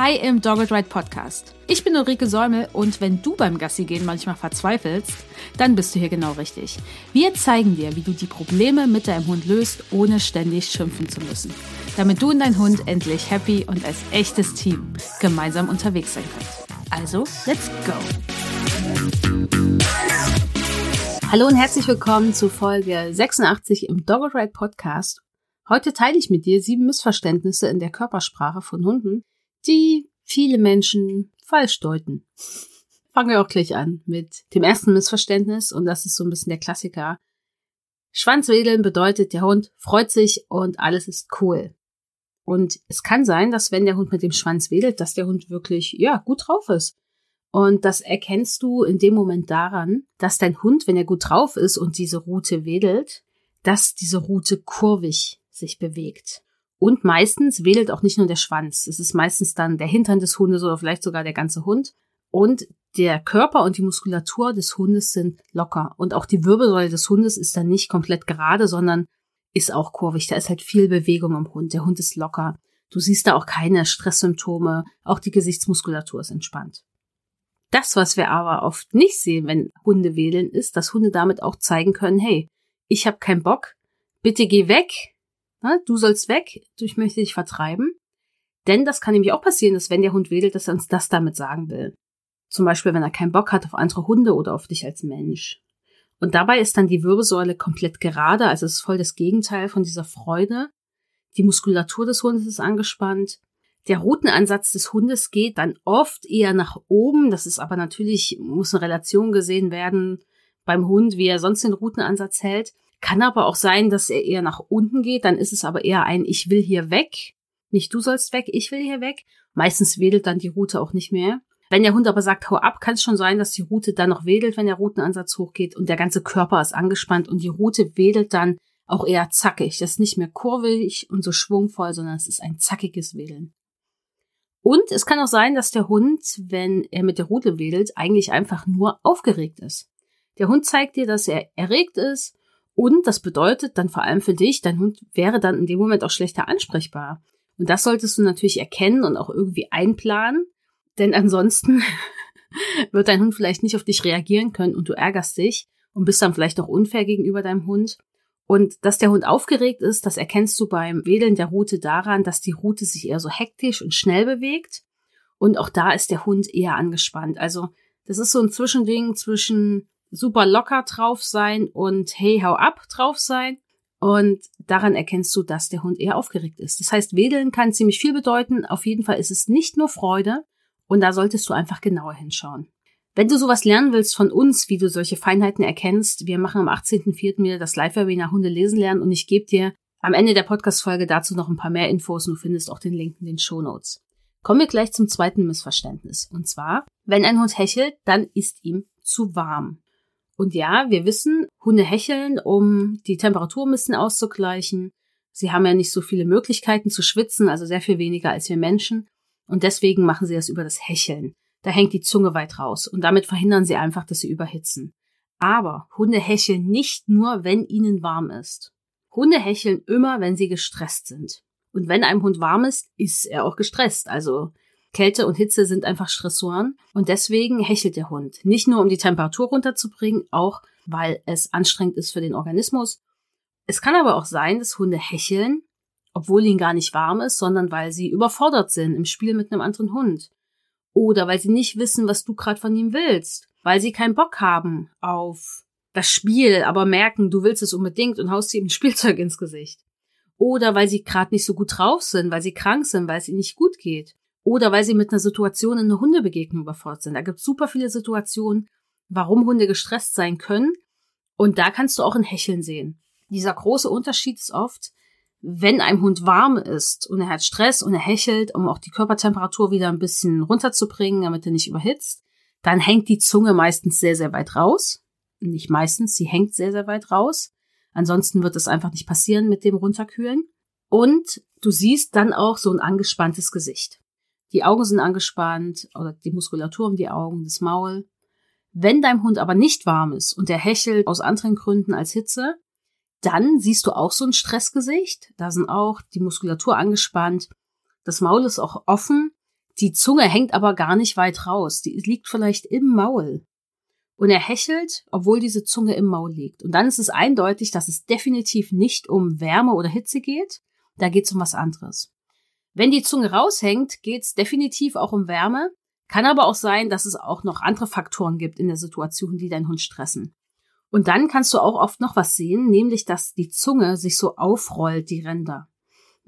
Hi im Dogged Ride Podcast. Ich bin Ulrike Säumel und wenn du beim Gassi gehen manchmal verzweifelst, dann bist du hier genau richtig. Wir zeigen dir, wie du die Probleme mit deinem Hund löst, ohne ständig schimpfen zu müssen. Damit du und dein Hund endlich happy und als echtes Team gemeinsam unterwegs sein könnt. Also, let's go! Hallo und herzlich willkommen zu Folge 86 im Dogged Ride Podcast. Heute teile ich mit dir sieben Missverständnisse in der Körpersprache von Hunden, die viele Menschen falsch deuten. Fangen wir auch gleich an mit dem ersten Missverständnis und das ist so ein bisschen der Klassiker. Schwanzwedeln bedeutet, der Hund freut sich und alles ist cool. Und es kann sein, dass wenn der Hund mit dem Schwanz wedelt, dass der Hund wirklich, ja, gut drauf ist. Und das erkennst du in dem Moment daran, dass dein Hund, wenn er gut drauf ist und diese Rute wedelt, dass diese Rute kurvig sich bewegt. Und meistens wedelt auch nicht nur der Schwanz. Es ist meistens dann der Hintern des Hundes oder vielleicht sogar der ganze Hund. Und der Körper und die Muskulatur des Hundes sind locker. Und auch die Wirbelsäule des Hundes ist dann nicht komplett gerade, sondern ist auch kurvig. Da ist halt viel Bewegung im Hund. Der Hund ist locker. Du siehst da auch keine Stresssymptome. Auch die Gesichtsmuskulatur ist entspannt. Das, was wir aber oft nicht sehen, wenn Hunde wedeln, ist, dass Hunde damit auch zeigen können, hey, ich habe keinen Bock, bitte geh weg, du sollst weg, ich möchte dich vertreiben. Denn das kann nämlich auch passieren, dass wenn der Hund wedelt, dass er uns das damit sagen will. Zum Beispiel, wenn er keinen Bock hat auf andere Hunde oder auf dich als Mensch. Und dabei ist dann die Wirbelsäule komplett gerade, also es ist voll das Gegenteil von dieser Freude. Die Muskulatur des Hundes ist angespannt. Der Routenansatz des Hundes geht dann oft eher nach oben. Das ist aber natürlich, muss eine Relation gesehen werden beim Hund, wie er sonst den Routenansatz hält. Kann aber auch sein, dass er eher nach unten geht, dann ist es aber eher ein Ich will hier weg. Nicht du sollst weg, ich will hier weg. Meistens wedelt dann die Route auch nicht mehr. Wenn der Hund aber sagt, hau ab, kann es schon sein, dass die Route dann noch wedelt, wenn der Routenansatz hochgeht und der ganze Körper ist angespannt und die Route wedelt dann auch eher zackig. Das ist nicht mehr kurvig und so schwungvoll, sondern es ist ein zackiges Wedeln. Und es kann auch sein, dass der Hund, wenn er mit der Rute wedelt, eigentlich einfach nur aufgeregt ist. Der Hund zeigt dir, dass er erregt ist und das bedeutet dann vor allem für dich, dein Hund wäre dann in dem Moment auch schlechter ansprechbar. Und das solltest du natürlich erkennen und auch irgendwie einplanen, denn ansonsten wird dein Hund vielleicht nicht auf dich reagieren können und du ärgerst dich und bist dann vielleicht auch unfair gegenüber deinem Hund. Und dass der Hund aufgeregt ist, das erkennst du beim Wedeln der Rute daran, dass die Rute sich eher so hektisch und schnell bewegt. Und auch da ist der Hund eher angespannt. Also das ist so ein Zwischending zwischen super locker drauf sein und hey, hau ab drauf sein. Und daran erkennst du, dass der Hund eher aufgeregt ist. Das heißt, wedeln kann ziemlich viel bedeuten. Auf jeden Fall ist es nicht nur Freude. Und da solltest du einfach genauer hinschauen. Wenn du sowas lernen willst von uns, wie du solche Feinheiten erkennst, wir machen am 18.04. wieder das Live-Webinar Hunde lesen lernen und ich gebe dir am Ende der Podcast-Folge dazu noch ein paar mehr Infos und du findest auch den Link in den Show Notes. Kommen wir gleich zum zweiten Missverständnis. Und zwar, wenn ein Hund hechelt, dann ist ihm zu warm. Und ja, wir wissen, Hunde hecheln, um die Temperatur ein bisschen auszugleichen. Sie haben ja nicht so viele Möglichkeiten zu schwitzen, also sehr viel weniger als wir Menschen. Und deswegen machen sie das über das Hecheln. Da hängt die Zunge weit raus und damit verhindern sie einfach, dass sie überhitzen. Aber Hunde hecheln nicht nur, wenn ihnen warm ist. Hunde hecheln immer, wenn sie gestresst sind. Und wenn einem Hund warm ist, ist er auch gestresst. Also Kälte und Hitze sind einfach Stressoren und deswegen hechelt der Hund. Nicht nur um die Temperatur runterzubringen, auch weil es anstrengend ist für den Organismus. Es kann aber auch sein, dass Hunde hecheln, obwohl ihnen gar nicht warm ist, sondern weil sie überfordert sind im Spiel mit einem anderen Hund. Oder weil sie nicht wissen, was du gerade von ihm willst. Weil sie keinen Bock haben auf das Spiel, aber merken, du willst es unbedingt und haust ihm ein Spielzeug ins Gesicht. Oder weil sie gerade nicht so gut drauf sind, weil sie krank sind, weil es ihnen nicht gut geht. Oder weil sie mit einer Situation in einer Hundebegegnung überfordert sind. Da gibt es super viele Situationen, warum Hunde gestresst sein können. Und da kannst du auch ein Hecheln sehen. Dieser große Unterschied ist oft, wenn einem Hund warm ist und er hat Stress und er hechelt, um auch die Körpertemperatur wieder ein bisschen runterzubringen, damit er nicht überhitzt, dann hängt die Zunge meistens sehr, sehr weit raus. Nicht meistens, sie hängt sehr, sehr weit raus. Ansonsten wird es einfach nicht passieren mit dem Runterkühlen. Und du siehst dann auch so ein angespanntes Gesicht. Die Augen sind angespannt oder die Muskulatur um die Augen, das Maul. Wenn deinem Hund aber nicht warm ist und er hechelt aus anderen Gründen als Hitze, dann siehst du auch so ein Stressgesicht. Da sind auch die Muskulatur angespannt. Das Maul ist auch offen. Die Zunge hängt aber gar nicht weit raus. Die liegt vielleicht im Maul. Und er hechelt, obwohl diese Zunge im Maul liegt. Und dann ist es eindeutig, dass es definitiv nicht um Wärme oder Hitze geht. Da geht es um was anderes. Wenn die Zunge raushängt, geht es definitiv auch um Wärme. Kann aber auch sein, dass es auch noch andere Faktoren gibt in der Situation, die deinen Hund stressen. Und dann kannst du auch oft noch was sehen, nämlich dass die Zunge sich so aufrollt, die Ränder.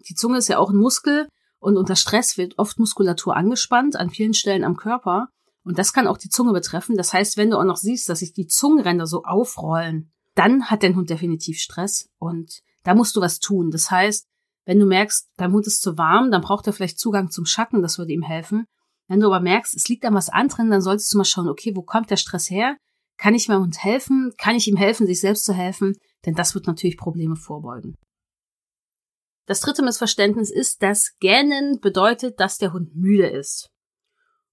Die Zunge ist ja auch ein Muskel und unter Stress wird oft Muskulatur angespannt an vielen Stellen am Körper. Und das kann auch die Zunge betreffen. Das heißt, wenn du auch noch siehst, dass sich die Zungenränder so aufrollen, dann hat dein Hund definitiv Stress und da musst du was tun. Das heißt, wenn du merkst, dein Hund ist zu warm, dann braucht er vielleicht Zugang zum Schatten, das würde ihm helfen. Wenn du aber merkst, es liegt an was anderem, dann solltest du mal schauen, okay, wo kommt der Stress her? Kann ich meinem Hund helfen? Kann ich ihm helfen, sich selbst zu helfen? Denn das wird natürlich Probleme vorbeugen. Das dritte Missverständnis ist, dass Gähnen bedeutet, dass der Hund müde ist.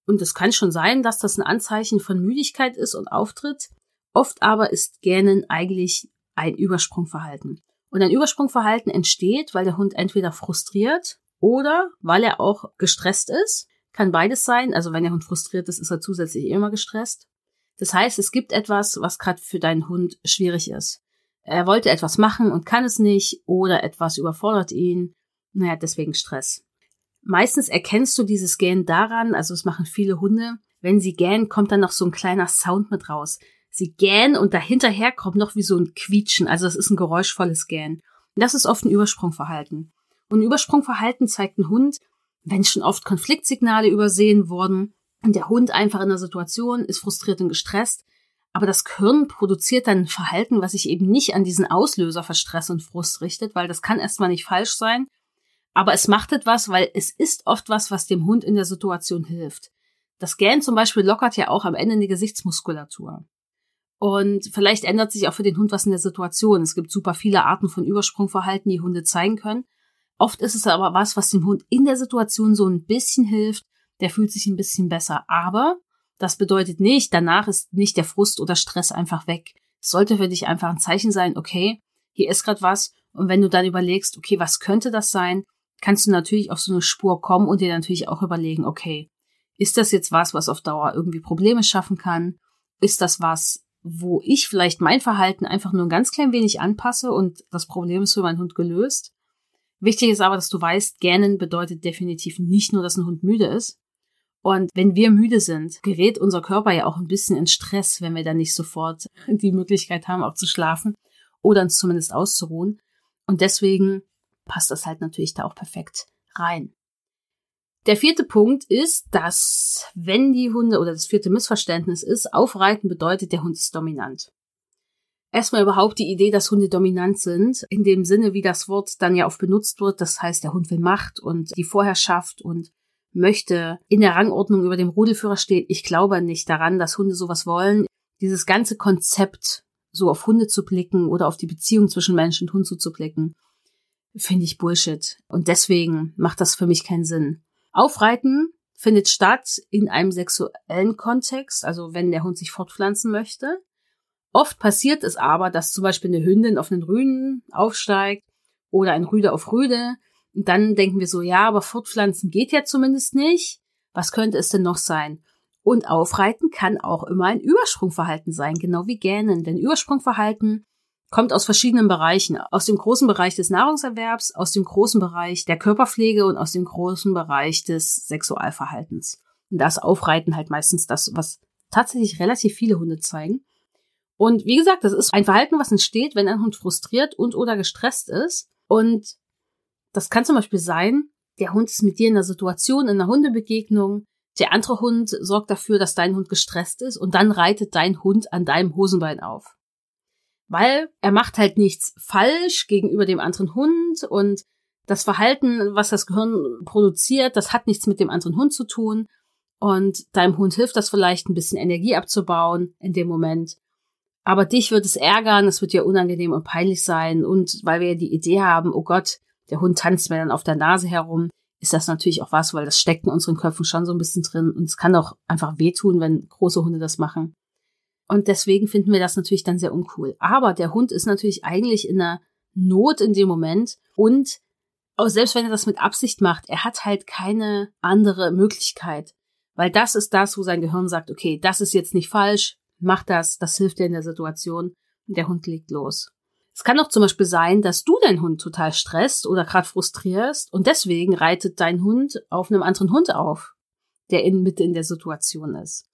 Und es kann schon sein, dass das ein Anzeichen von Müdigkeit ist und auftritt. Oft aber ist Gähnen eigentlich ein Übersprungverhalten. Und ein Übersprungverhalten entsteht, weil der Hund entweder frustriert oder weil er auch gestresst ist. Kann beides sein. Also wenn der Hund frustriert ist, ist er zusätzlich immer gestresst. Das heißt, es gibt etwas, was gerade für deinen Hund schwierig ist. Er wollte etwas machen und kann es nicht oder etwas überfordert ihn. Naja, deswegen Stress. Meistens erkennst du dieses Gähnen daran, also es machen viele Hunde, wenn sie gähnen, kommt dann noch so ein kleiner Sound mit raus. Sie gähnen und dahinterher kommt noch wie so ein Quietschen, also es ist ein geräuschvolles Gähnen. Das ist oft ein Übersprungverhalten. Und ein Übersprungverhalten zeigt ein Hund, wenn schon oft Konfliktsignale übersehen wurden, und der Hund einfach in der Situation ist frustriert und gestresst, aber das Gehirn produziert dann ein Verhalten, was sich eben nicht an diesen Auslöser für Stress und Frust richtet, weil das kann erstmal nicht falsch sein, aber es macht etwas, weil es ist oft was, was dem Hund in der Situation hilft. Das Gähnen zum Beispiel lockert ja auch am Ende die Gesichtsmuskulatur. Und vielleicht ändert sich auch für den Hund was in der Situation. Es gibt super viele Arten von Übersprungverhalten, die Hunde zeigen können. Oft ist es aber was, was dem Hund in der Situation so ein bisschen hilft, der fühlt sich ein bisschen besser. Aber das bedeutet nicht, danach ist nicht der Frust oder Stress einfach weg. Es sollte für dich einfach ein Zeichen sein, okay, hier ist gerade was. Und wenn du dann überlegst, okay, was könnte das sein, kannst du natürlich auf so eine Spur kommen und dir natürlich auch überlegen, okay, ist das jetzt was, was auf Dauer irgendwie Probleme schaffen kann? Ist das was, wo ich vielleicht mein Verhalten einfach nur ein ganz klein wenig anpasse und das Problem ist für meinen Hund gelöst? Wichtig ist aber, dass du weißt, gähnen bedeutet definitiv nicht nur, dass ein Hund müde ist, und wenn wir müde sind, gerät unser Körper ja auch ein bisschen in Stress, wenn wir dann nicht sofort die Möglichkeit haben, auch zu schlafen oder uns zumindest auszuruhen. Und deswegen passt das halt natürlich da auch perfekt rein. Der vierte Punkt ist, dass wenn die Hunde oder das vierte Missverständnis ist, aufreiten bedeutet, der Hund ist dominant. Erstmal überhaupt die Idee, dass Hunde dominant sind, in dem Sinne, wie das Wort dann ja oft benutzt wird. Das heißt, der Hund will Macht und die Vorherrschaft und möchte in der Rangordnung über dem Rudelführer stehen. Ich glaube nicht daran, dass Hunde sowas wollen. Dieses ganze Konzept, so auf Hunde zu blicken oder auf die Beziehung zwischen Mensch und Hund zu blicken, finde ich Bullshit. Und deswegen macht das für mich keinen Sinn. Aufreiten findet statt in einem sexuellen Kontext, also wenn der Hund sich fortpflanzen möchte. Oft passiert es aber, dass zum Beispiel eine Hündin auf einen Rüden aufsteigt oder ein Rüde auf Rüde und dann denken wir so, ja, aber Fortpflanzen geht ja zumindest nicht. Was könnte es denn noch sein? Und Aufreiten kann auch immer ein Übersprungverhalten sein, genau wie Gähnen. Denn Übersprungverhalten kommt aus verschiedenen Bereichen. Aus dem großen Bereich des Nahrungserwerbs, aus dem großen Bereich der Körperpflege und aus dem großen Bereich des Sexualverhaltens. Und das Aufreiten halt meistens das, was tatsächlich relativ viele Hunde zeigen. Und wie gesagt, das ist ein Verhalten, was entsteht, wenn ein Hund frustriert und oder gestresst ist. Und das kann zum Beispiel sein, der Hund ist mit dir in einer Situation, in einer Hundebegegnung, der andere Hund sorgt dafür, dass dein Hund gestresst ist und dann reitet dein Hund an deinem Hosenbein auf. Weil er macht halt nichts falsch gegenüber dem anderen Hund und das Verhalten, was das Gehirn produziert, das hat nichts mit dem anderen Hund zu tun. Und deinem Hund hilft das vielleicht, ein bisschen Energie abzubauen in dem Moment. Aber dich wird es ärgern, es wird dir unangenehm und peinlich sein. Und weil wir ja die Idee haben, oh Gott, der Hund tanzt mir dann auf der Nase herum, ist das natürlich auch was, weil das steckt in unseren Köpfen schon so ein bisschen drin und es kann auch einfach wehtun, wenn große Hunde das machen. Und deswegen finden wir das natürlich dann sehr uncool. Aber der Hund ist natürlich eigentlich in einer Not in dem Moment und Aber selbst wenn er das mit Absicht macht, er hat halt keine andere Möglichkeit. Weil das ist das, wo sein Gehirn sagt, okay, das ist jetzt nicht falsch, mach das, das hilft dir in der Situation. Und der Hund legt los. Es kann auch zum Beispiel sein, dass du deinen Hund total stresst oder gerade frustrierst und deswegen reitet dein Hund auf einem anderen Hund auf, der in Mitte in der Situation ist.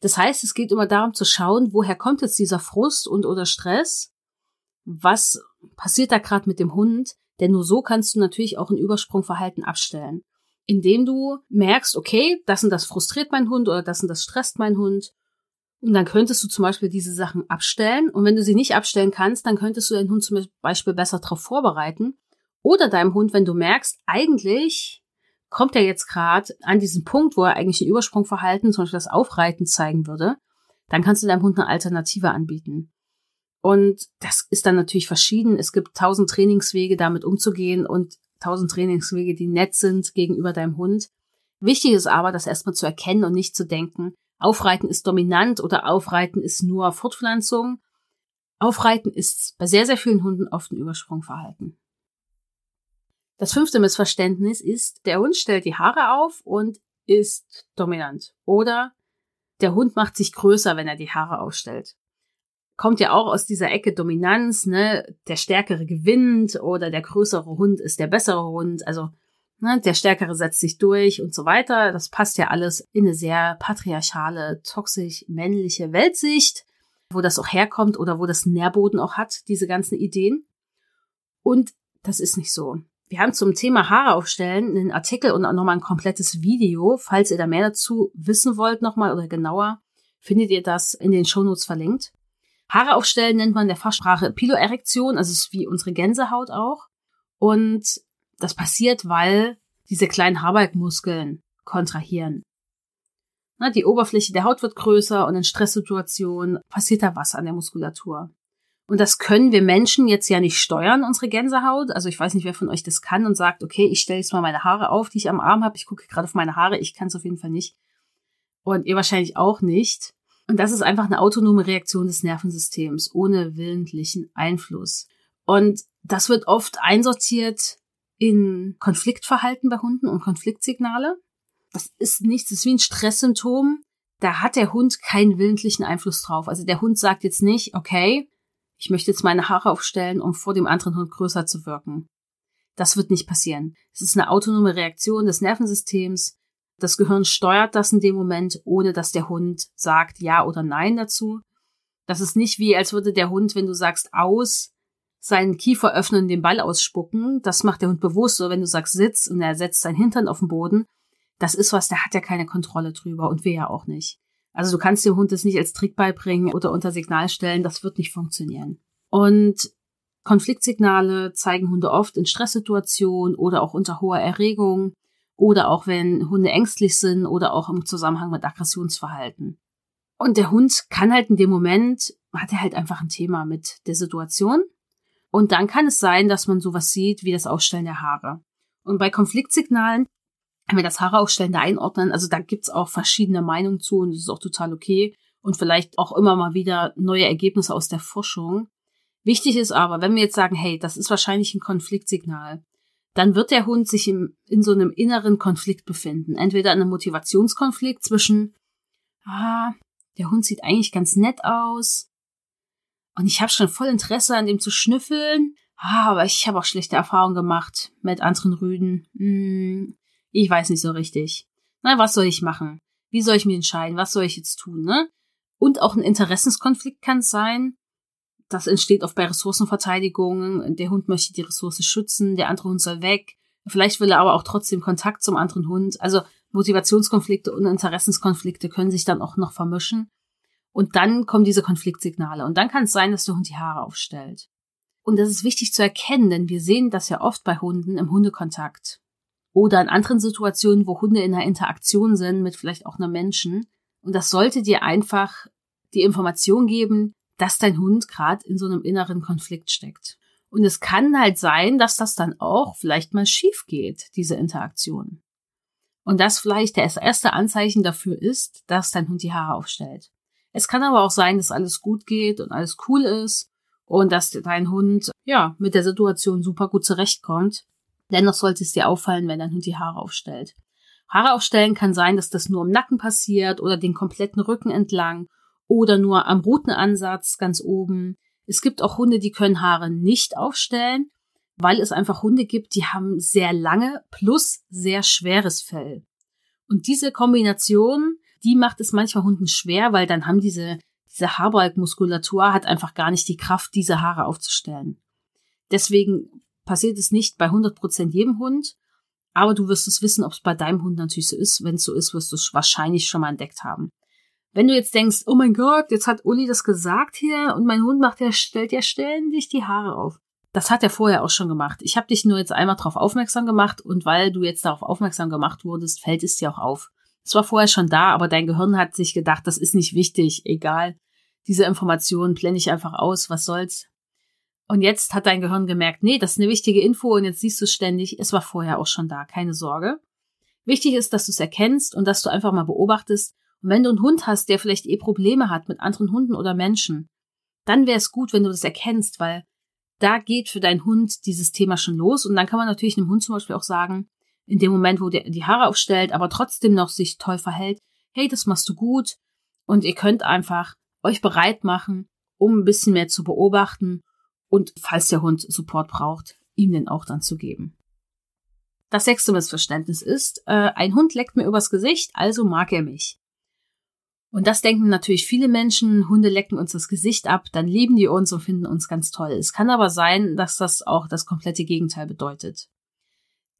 Das heißt, es geht immer darum zu schauen, woher kommt jetzt dieser Frust und oder Stress? Was passiert da gerade mit dem Hund? Denn nur so kannst du natürlich auch ein Übersprungverhalten abstellen. Indem du merkst, okay, das und das frustriert mein Hund oder das und das stresst mein Hund. Und dann könntest du zum Beispiel diese Sachen abstellen. Und wenn du sie nicht abstellen kannst, dann könntest du deinen Hund zum Beispiel besser darauf vorbereiten. Oder deinem Hund, wenn du merkst, eigentlich kommt er jetzt gerade an diesen Punkt, wo er eigentlich ein Übersprungverhalten, zum Beispiel das Aufreiten zeigen würde, dann kannst du deinem Hund eine Alternative anbieten. Und das ist dann natürlich verschieden. Es gibt tausend Trainingswege, damit umzugehen und tausend Trainingswege, die nett sind gegenüber deinem Hund. Wichtig ist aber, das erstmal zu erkennen und nicht zu denken, Aufreiten ist dominant oder Aufreiten ist nur Fortpflanzung. Aufreiten ist bei sehr, sehr vielen Hunden oft ein Übersprungverhalten. Das fünfte Missverständnis ist, der Hund stellt die Haare auf und ist dominant. Oder der Hund macht sich größer, wenn er die Haare aufstellt. Kommt ja auch aus dieser Ecke Dominanz, ne? Der Stärkere gewinnt oder der größere Hund ist der bessere Hund. Also ne, der Stärkere setzt sich durch und so weiter. Das passt ja alles in eine sehr patriarchale, toxisch männliche Weltsicht, wo das auch herkommt oder wo das Nährboden auch hat, diese ganzen Ideen. Und das ist nicht so. Wir haben zum Thema Haare aufstellen einen Artikel und auch nochmal ein komplettes Video. Falls ihr da mehr dazu wissen wollt nochmal oder genauer, findet ihr das in den Shownotes verlinkt. Haare aufstellen nennt man der Fachsprache Piloerektion, also ist wie unsere Gänsehaut auch. Und das passiert, weil diese kleinen Haarbalkmuskeln kontrahieren. Na, die Oberfläche der Haut wird größer und in Stresssituationen passiert da was an der Muskulatur. Und das können wir Menschen jetzt ja nicht steuern, unsere Gänsehaut. Also ich weiß nicht, wer von euch das kann und sagt, okay, ich stelle jetzt mal meine Haare auf, die ich am Arm habe. Ich gucke gerade auf meine Haare. Ich kann es auf jeden Fall nicht. Und ihr wahrscheinlich auch nicht. Und das ist einfach eine autonome Reaktion des Nervensystems ohne willentlichen Einfluss. Und das wird oft einsortiert in Konfliktverhalten bei Hunden und Konfliktsignale. Das ist nichts, das ist wie ein Stresssymptom. Da hat der Hund keinen willentlichen Einfluss drauf. Also der Hund sagt jetzt nicht, okay, ich möchte jetzt meine Haare aufstellen, um vor dem anderen Hund größer zu wirken. Das wird nicht passieren. Es ist eine autonome Reaktion des Nervensystems. Das Gehirn steuert das in dem Moment, ohne dass der Hund sagt ja oder nein dazu. Das ist nicht wie, als würde der Hund, wenn du sagst aus, seinen Kiefer öffnen und den Ball ausspucken. Das macht der Hund bewusst. Oder wenn du sagst Sitz und er setzt sein Hintern auf den Boden, das ist was, der hat ja keine Kontrolle drüber und wir ja auch nicht. Also du kannst dem Hund das nicht als Trick beibringen oder unter Signal stellen, das wird nicht funktionieren. Und Konfliktsignale zeigen Hunde oft in Stresssituationen oder auch unter hoher Erregung oder auch wenn Hunde ängstlich sind oder auch im Zusammenhang mit Aggressionsverhalten. Und der Hund kann halt in dem Moment, hat er halt einfach ein Thema mit der Situation. Und dann kann es sein, dass man sowas sieht wie das Ausstellen der Haare. Und bei Konfliktsignalen wenn wir das Haaraufstellen da einordnen, also da gibt's auch verschiedene Meinungen zu und das ist auch total okay und vielleicht auch immer mal wieder neue Ergebnisse aus der Forschung. Wichtig ist aber, wenn wir jetzt sagen, hey, das ist wahrscheinlich ein Konfliktsignal, dann wird der Hund sich im, in so einem inneren Konflikt befinden. Entweder in einem Motivationskonflikt zwischen, ah, der Hund sieht eigentlich ganz nett aus und ich habe schon voll Interesse an dem zu schnüffeln, ah, aber ich habe auch schlechte Erfahrungen gemacht mit anderen Rüden. Hm, ich weiß nicht so richtig. Na, was soll ich machen? Wie soll ich mich entscheiden? Was soll ich jetzt tun, ne? Und auch ein Interessenskonflikt kann es sein. Das entsteht oft bei Ressourcenverteidigungen. Der Hund möchte die Ressource schützen, der andere Hund soll weg. Vielleicht will er aber auch trotzdem Kontakt zum anderen Hund. Also Motivationskonflikte und Interessenskonflikte können sich dann auch noch vermischen. Und dann kommen diese Konfliktsignale. Und dann kann es sein, dass der Hund die Haare aufstellt. Und das ist wichtig zu erkennen, denn wir sehen das ja oft bei Hunden im Hundekontakt oder in anderen Situationen, wo Hunde in einer Interaktion sind mit vielleicht auch einem Menschen. Und das sollte dir einfach die Information geben, dass dein Hund gerade in so einem inneren Konflikt steckt. Und es kann halt sein, dass das dann auch vielleicht mal schief geht, diese Interaktion. Und das vielleicht das erste Anzeichen dafür ist, dass dein Hund die Haare aufstellt. Es kann aber auch sein, dass alles gut geht und alles cool ist und dass dein Hund ja mit der Situation super gut zurechtkommt Dennoch sollte es dir auffallen, wenn dein Hund die Haare aufstellt. Haare aufstellen kann sein, dass das nur im Nacken passiert oder den kompletten Rücken entlang oder nur am Rutenansatz ganz oben. Es gibt auch Hunde, die können Haare nicht aufstellen, weil es einfach Hunde gibt, die haben sehr lange plus sehr schweres Fell. Und diese Kombination, die macht es manchmal Hunden schwer, weil dann haben diese, diese Haarbalgmuskulatur hat einfach gar nicht die Kraft, diese Haare aufzustellen. Deswegen passiert es nicht bei 100% jedem Hund, aber du wirst es wissen, ob es bei deinem Hund natürlich so ist. Wenn es so ist, wirst du es wahrscheinlich schon mal entdeckt haben. Wenn du jetzt denkst, oh mein Gott, jetzt hat Uli das gesagt hier und mein Hund macht, der stellt ja ständig die Haare auf. Das hat er vorher auch schon gemacht. Ich habe dich nur jetzt einmal darauf aufmerksam gemacht und weil du jetzt darauf aufmerksam gemacht wurdest, fällt es dir auch auf. Es war vorher schon da, aber dein Gehirn hat sich gedacht, das ist nicht wichtig, egal. Diese Informationen blende ich einfach aus, was soll's. Und jetzt hat dein Gehirn gemerkt, nee, das ist eine wichtige Info und jetzt siehst du ständig, es war vorher auch schon da, keine Sorge. Wichtig ist, dass du es erkennst und dass du einfach mal beobachtest. Und wenn du einen Hund hast, der vielleicht eh Probleme hat mit anderen Hunden oder Menschen, dann wäre es gut, wenn du das erkennst, weil da geht für deinen Hund dieses Thema schon los. Und dann kann man natürlich einem Hund zum Beispiel auch sagen, in dem Moment, wo der die Haare aufstellt, aber trotzdem noch sich toll verhält, hey, das machst du gut. Und ihr könnt einfach euch bereit machen, um ein bisschen mehr zu beobachten und falls der Hund Support braucht, ihm den auch dann zu geben. Das sechste Missverständnis ist, äh, ein Hund leckt mir übers Gesicht, also mag er mich. Und das denken natürlich viele Menschen, Hunde lecken uns das Gesicht ab, dann lieben die uns und finden uns ganz toll. Es kann aber sein, dass das auch das komplette Gegenteil bedeutet.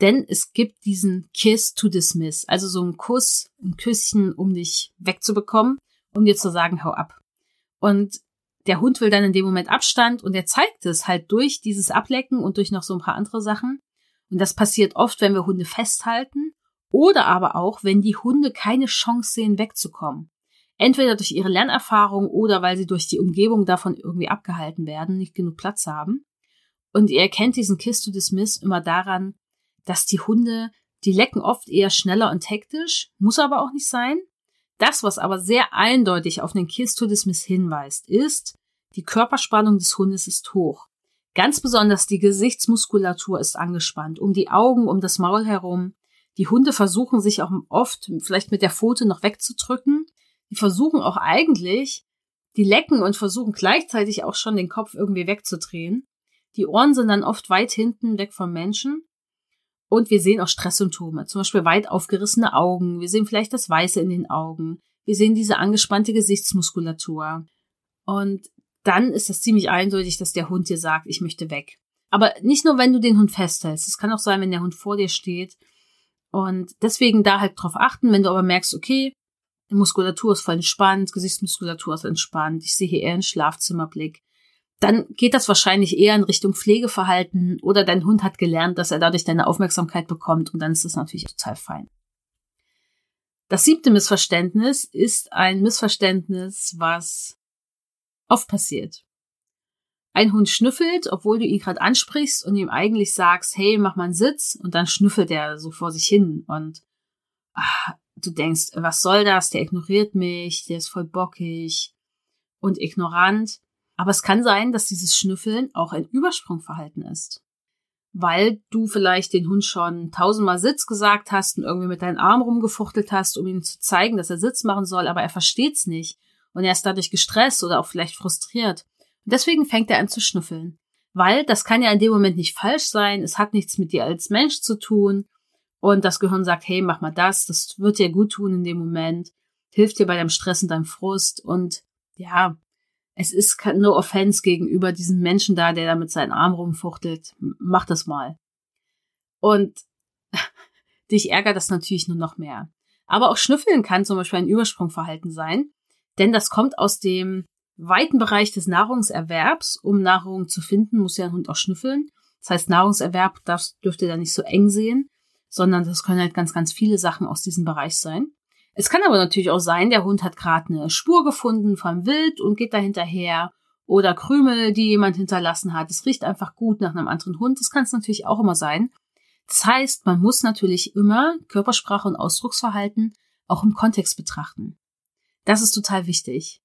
Denn es gibt diesen Kiss to dismiss, also so einen Kuss, ein Küsschen, um dich wegzubekommen, um dir zu sagen, hau ab. Und der Hund will dann in dem Moment Abstand und er zeigt es halt durch dieses Ablecken und durch noch so ein paar andere Sachen. Und das passiert oft, wenn wir Hunde festhalten oder aber auch, wenn die Hunde keine Chance sehen, wegzukommen. Entweder durch ihre Lernerfahrung oder weil sie durch die Umgebung davon irgendwie abgehalten werden, nicht genug Platz haben. Und ihr erkennt diesen Kiss to Dismiss immer daran, dass die Hunde, die lecken oft eher schneller und hektisch, muss aber auch nicht sein. Das, was aber sehr eindeutig auf den Kiss to Dismiss hinweist, ist, die Körperspannung des Hundes ist hoch. Ganz besonders die Gesichtsmuskulatur ist angespannt, um die Augen, um das Maul herum. Die Hunde versuchen sich auch oft vielleicht mit der Pfote noch wegzudrücken. Die versuchen auch eigentlich, die lecken und versuchen gleichzeitig auch schon den Kopf irgendwie wegzudrehen. Die Ohren sind dann oft weit hinten weg vom Menschen. Und wir sehen auch Stresssymptome, zum Beispiel weit aufgerissene Augen. Wir sehen vielleicht das Weiße in den Augen. Wir sehen diese angespannte Gesichtsmuskulatur. Und dann ist das ziemlich eindeutig, dass der Hund dir sagt, ich möchte weg. Aber nicht nur, wenn du den Hund festhältst. Es kann auch sein, wenn der Hund vor dir steht. Und deswegen da halt drauf achten, wenn du aber merkst, okay, Muskulatur ist voll entspannt, Gesichtsmuskulatur ist entspannt, ich sehe hier eher einen Schlafzimmerblick, dann geht das wahrscheinlich eher in Richtung Pflegeverhalten oder dein Hund hat gelernt, dass er dadurch deine Aufmerksamkeit bekommt und dann ist das natürlich total fein. Das siebte Missverständnis ist ein Missverständnis, was oft passiert. Ein Hund schnüffelt, obwohl du ihn gerade ansprichst und ihm eigentlich sagst, hey, mach mal einen Sitz und dann schnüffelt er so vor sich hin und ach, du denkst, was soll das? Der ignoriert mich, der ist voll bockig und ignorant. Aber es kann sein, dass dieses Schnüffeln auch ein Übersprungverhalten ist. Weil du vielleicht den Hund schon tausendmal Sitz gesagt hast und irgendwie mit deinen Arm rumgefuchtelt hast, um ihm zu zeigen, dass er Sitz machen soll, aber er versteht's nicht. Und er ist dadurch gestresst oder auch vielleicht frustriert. Und deswegen fängt er an zu schnüffeln. Weil das kann ja in dem Moment nicht falsch sein, es hat nichts mit dir als Mensch zu tun. Und das Gehirn sagt, hey, mach mal das, das wird dir gut tun in dem Moment, hilft dir bei deinem Stress und deinem Frust. Und ja, es ist no offense gegenüber diesem Menschen da, der da mit seinen Arm rumfuchtelt. Mach das mal. Und dich ärgert das natürlich nur noch mehr. Aber auch Schnüffeln kann zum Beispiel ein Übersprungverhalten sein, denn das kommt aus dem weiten Bereich des Nahrungserwerbs. Um Nahrung zu finden, muss ja ein Hund auch schnüffeln. Das heißt, Nahrungserwerb darf, dürfte da nicht so eng sehen, sondern das können halt ganz, ganz viele Sachen aus diesem Bereich sein. Es kann aber natürlich auch sein, der Hund hat gerade eine Spur gefunden vom Wild und geht da hinterher oder Krümel, die jemand hinterlassen hat. Es riecht einfach gut nach einem anderen Hund. Das kann es natürlich auch immer sein. Das heißt, man muss natürlich immer Körpersprache und Ausdrucksverhalten auch im Kontext betrachten. Das ist total wichtig.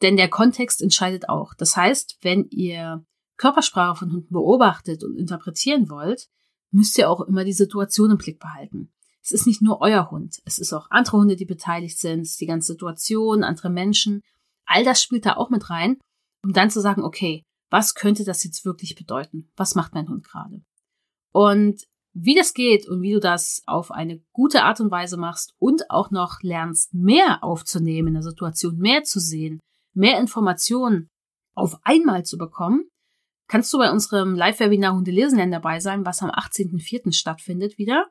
Denn der Kontext entscheidet auch. Das heißt, wenn ihr Körpersprache von Hunden beobachtet und interpretieren wollt, müsst ihr auch immer die Situation im Blick behalten. Es ist nicht nur euer Hund, es ist auch andere Hunde, die beteiligt sind, es ist die ganze Situation, andere Menschen. All das spielt da auch mit rein, um dann zu sagen, okay, was könnte das jetzt wirklich bedeuten? Was macht mein Hund gerade? Und wie das geht und wie du das auf eine gute Art und Weise machst und auch noch lernst, mehr aufzunehmen in der Situation, mehr zu sehen, mehr Informationen auf einmal zu bekommen, kannst du bei unserem Live-Webinar Hunde lesen lernen dabei sein, was am 18.04. stattfindet wieder.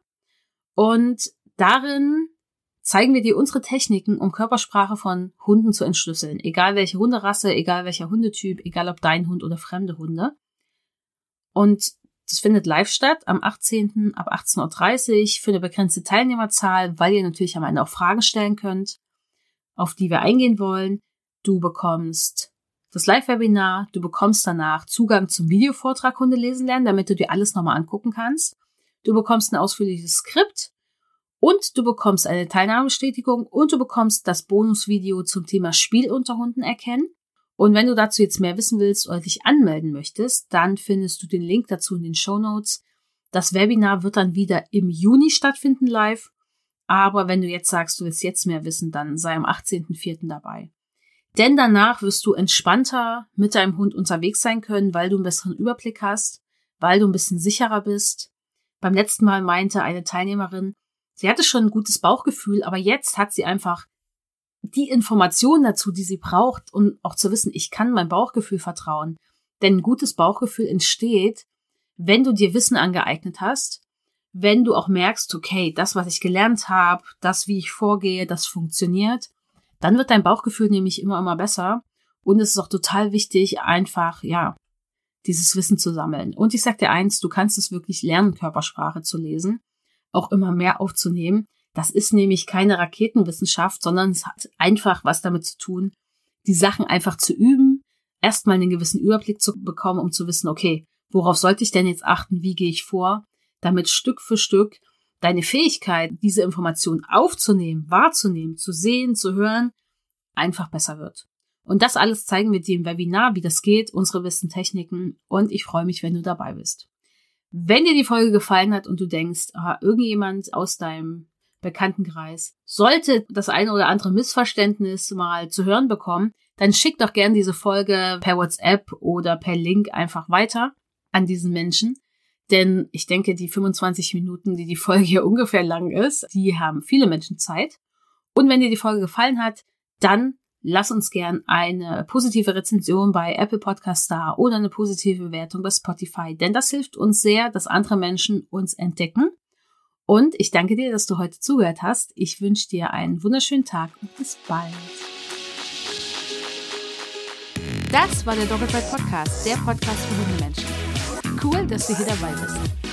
Und darin zeigen wir dir unsere Techniken, um Körpersprache von Hunden zu entschlüsseln. Egal welche Hunderasse, egal welcher Hundetyp, egal ob dein Hund oder fremde Hunde. Und das findet live statt am 18. ab 18.30 Uhr für eine begrenzte Teilnehmerzahl, weil ihr natürlich am Ende auch Fragen stellen könnt, auf die wir eingehen wollen. Du bekommst das Live-Webinar, du bekommst danach Zugang zum Videovortrag Hunde lesen lernen, damit du dir alles nochmal angucken kannst. Du bekommst ein ausführliches Skript und du bekommst eine Teilnahmebestätigung und du bekommst das Bonusvideo zum Thema Spiel unter Hunden erkennen. Und wenn du dazu jetzt mehr wissen willst oder dich anmelden möchtest, dann findest du den Link dazu in den Show Notes. Das Webinar wird dann wieder im Juni stattfinden live. Aber wenn du jetzt sagst, du willst jetzt mehr wissen, dann sei am 18.04. dabei. Denn danach wirst du entspannter mit deinem Hund unterwegs sein können, weil du einen besseren Überblick hast, weil du ein bisschen sicherer bist. Beim letzten Mal meinte eine Teilnehmerin, sie hatte schon ein gutes Bauchgefühl, aber jetzt hat sie einfach die Informationen dazu, die sie braucht, um auch zu wissen, ich kann mein Bauchgefühl vertrauen. Denn ein gutes Bauchgefühl entsteht, wenn du dir Wissen angeeignet hast, wenn du auch merkst, okay, das, was ich gelernt habe, das, wie ich vorgehe, das funktioniert, dann wird dein Bauchgefühl nämlich immer, immer besser. Und es ist auch total wichtig, einfach, ja, dieses Wissen zu sammeln. Und ich sag dir eins, du kannst es wirklich lernen, Körpersprache zu lesen, auch immer mehr aufzunehmen. Das ist nämlich keine Raketenwissenschaft, sondern es hat einfach was damit zu tun, die Sachen einfach zu üben, erstmal einen gewissen Überblick zu bekommen, um zu wissen, okay, worauf sollte ich denn jetzt achten, wie gehe ich vor, damit Stück für Stück deine Fähigkeit, diese Information aufzunehmen, wahrzunehmen, zu sehen, zu hören, einfach besser wird. Und das alles zeigen wir dir im Webinar, wie das geht, unsere besten Techniken und ich freue mich, wenn du dabei bist. Wenn dir die Folge gefallen hat und du denkst, aha, irgendjemand aus deinem Bekanntenkreis. Sollte das eine oder andere Missverständnis mal zu hören bekommen, dann schick doch gern diese Folge per WhatsApp oder per Link einfach weiter an diesen Menschen. Denn ich denke, die 25 Minuten, die die Folge hier ungefähr lang ist, die haben viele Menschen Zeit. Und wenn dir die Folge gefallen hat, dann lass uns gern eine positive Rezension bei Apple Podcast da oder eine positive Bewertung bei Spotify, denn das hilft uns sehr, dass andere Menschen uns entdecken und ich danke dir, dass du heute zugehört hast. Ich wünsche dir einen wunderschönen Tag und bis bald. Das war der Doppelzeit Podcast, der Podcast für Hundemenschen. Cool, dass du hier dabei bist.